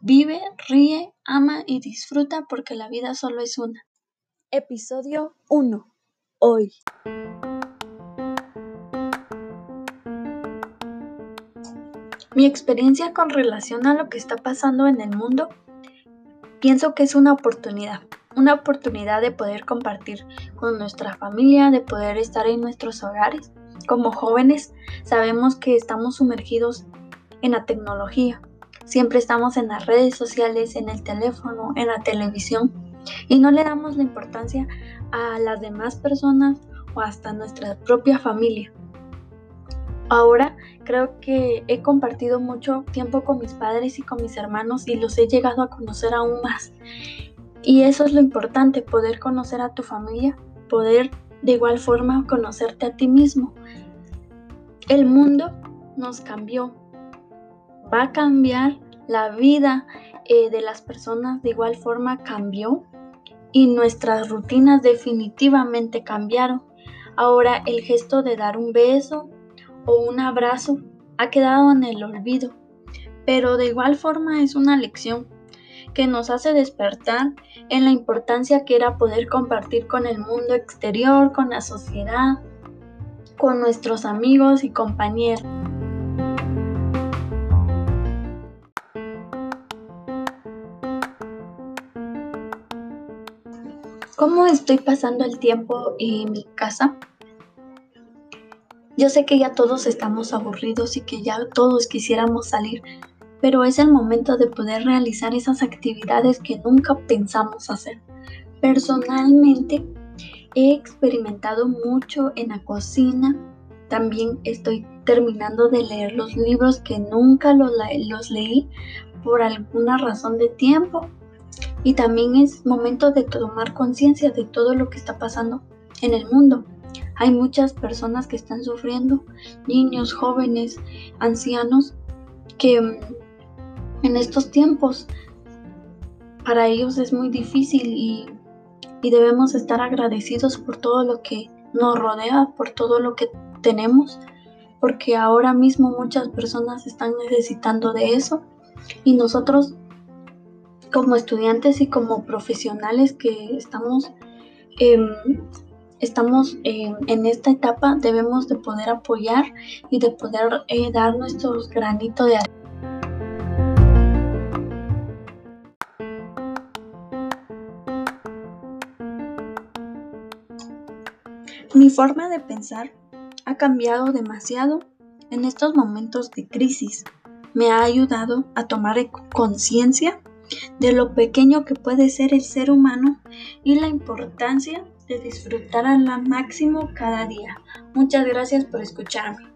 Vive, ríe, ama y disfruta porque la vida solo es una. Episodio 1. Hoy. Mi experiencia con relación a lo que está pasando en el mundo, pienso que es una oportunidad. Una oportunidad de poder compartir con nuestra familia, de poder estar en nuestros hogares. Como jóvenes sabemos que estamos sumergidos en la tecnología, Siempre estamos en las redes sociales, en el teléfono, en la televisión y no le damos la importancia a las demás personas o hasta nuestra propia familia. Ahora creo que he compartido mucho tiempo con mis padres y con mis hermanos y los he llegado a conocer aún más. Y eso es lo importante, poder conocer a tu familia, poder de igual forma conocerte a ti mismo. El mundo nos cambió, va a cambiar, la vida eh, de las personas de igual forma cambió y nuestras rutinas definitivamente cambiaron. Ahora el gesto de dar un beso o un abrazo ha quedado en el olvido, pero de igual forma es una lección que nos hace despertar en la importancia que era poder compartir con el mundo exterior, con la sociedad, con nuestros amigos y compañeros. ¿Cómo estoy pasando el tiempo en mi casa? Yo sé que ya todos estamos aburridos y que ya todos quisiéramos salir, pero es el momento de poder realizar esas actividades que nunca pensamos hacer. Personalmente he experimentado mucho en la cocina, también estoy terminando de leer los libros que nunca los, los leí por alguna razón de tiempo y también es momento de tomar conciencia de todo lo que está pasando en el mundo. Hay muchas personas que están sufriendo, niños, jóvenes, ancianos, que mm, en estos tiempos para ellos es muy difícil y, y debemos estar agradecidos por todo lo que nos rodea, por todo lo que tenemos, porque ahora mismo muchas personas están necesitando de eso y nosotros como estudiantes y como profesionales que estamos, em, estamos em, en esta etapa, debemos de poder apoyar y de poder eh, dar nuestros granitos de arena. Mi forma de pensar ha cambiado demasiado en estos momentos de crisis. Me ha ayudado a tomar conciencia de lo pequeño que puede ser el ser humano y la importancia de disfrutar al máximo cada día. Muchas gracias por escucharme.